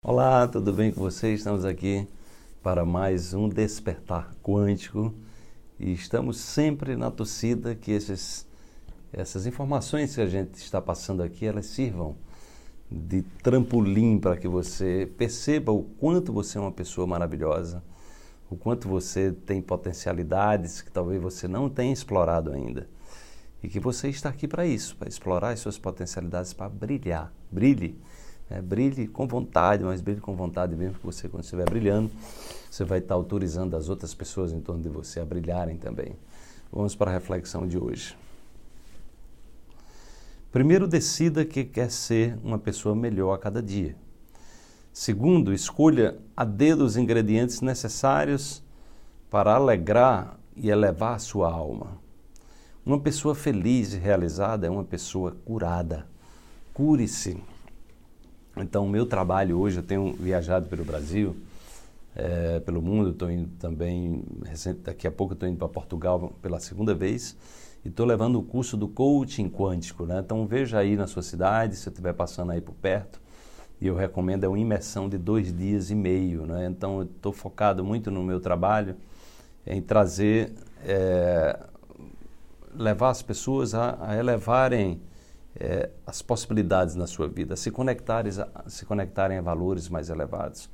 Olá, tudo bem com vocês? Estamos aqui para mais um Despertar Quântico e estamos sempre na torcida que esses, essas informações que a gente está passando aqui, elas sirvam de trampolim para que você perceba o quanto você é uma pessoa maravilhosa, o quanto você tem potencialidades que talvez você não tenha explorado ainda. E que você está aqui para isso, para explorar as suas potencialidades, para brilhar. Brilhe é, brilhe com vontade, mas brilhe com vontade mesmo, que você, quando estiver brilhando, você vai estar autorizando as outras pessoas em torno de você a brilharem também. Vamos para a reflexão de hoje. Primeiro, decida que quer ser uma pessoa melhor a cada dia. Segundo, escolha a dedo os ingredientes necessários para alegrar e elevar a sua alma. Uma pessoa feliz e realizada é uma pessoa curada. Cure-se. Então, o meu trabalho hoje, eu tenho viajado pelo Brasil, é, pelo mundo, estou indo também, recente, daqui a pouco estou indo para Portugal pela segunda vez e estou levando o curso do coaching quântico. Né? Então, veja aí na sua cidade, se estiver passando aí por perto, e eu recomendo é uma imersão de dois dias e meio. Né? Então, estou focado muito no meu trabalho em trazer, é, levar as pessoas a, a elevarem é, as possibilidades na sua vida, se conectarem, a, se conectarem a valores mais elevados.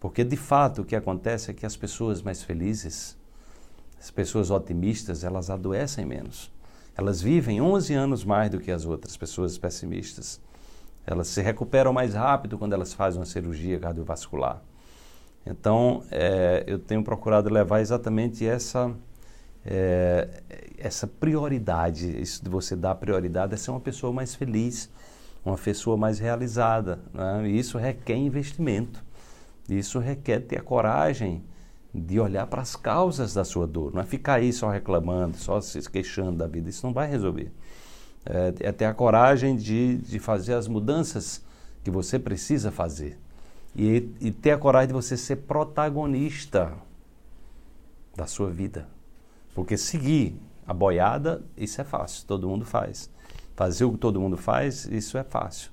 Porque de fato o que acontece é que as pessoas mais felizes, as pessoas otimistas, elas adoecem menos. Elas vivem 11 anos mais do que as outras pessoas pessimistas. Elas se recuperam mais rápido quando elas fazem uma cirurgia cardiovascular. Então, é, eu tenho procurado levar exatamente essa é, essa prioridade, isso de você dar prioridade é ser uma pessoa mais feliz, uma pessoa mais realizada. Né? E isso requer investimento, isso requer ter a coragem de olhar para as causas da sua dor, não é ficar aí só reclamando, só se queixando da vida, isso não vai resolver. É, é ter a coragem de, de fazer as mudanças que você precisa fazer. E, e ter a coragem de você ser protagonista da sua vida. Porque seguir a boiada, isso é fácil, todo mundo faz. Fazer o que todo mundo faz, isso é fácil.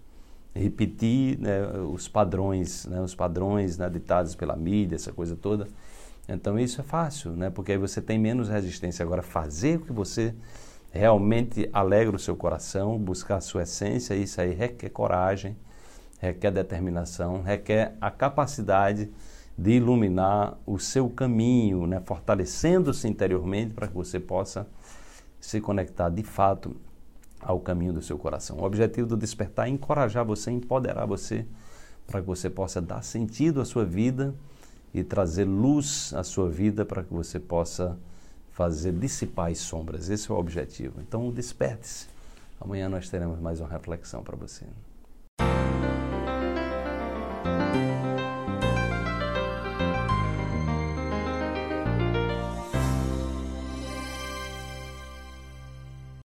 Repetir né, os padrões, né, os padrões né, ditados pela mídia, essa coisa toda. Então isso é fácil, né, porque aí você tem menos resistência. Agora, fazer o que você realmente alegra o seu coração, buscar a sua essência, isso aí requer coragem, requer determinação, requer a capacidade de iluminar o seu caminho, né? fortalecendo-se interiormente para que você possa se conectar de fato ao caminho do seu coração. O objetivo do despertar é encorajar você, empoderar você, para que você possa dar sentido à sua vida e trazer luz à sua vida para que você possa fazer dissipar as sombras. Esse é o objetivo. Então, desperte-se. Amanhã nós teremos mais uma reflexão para você.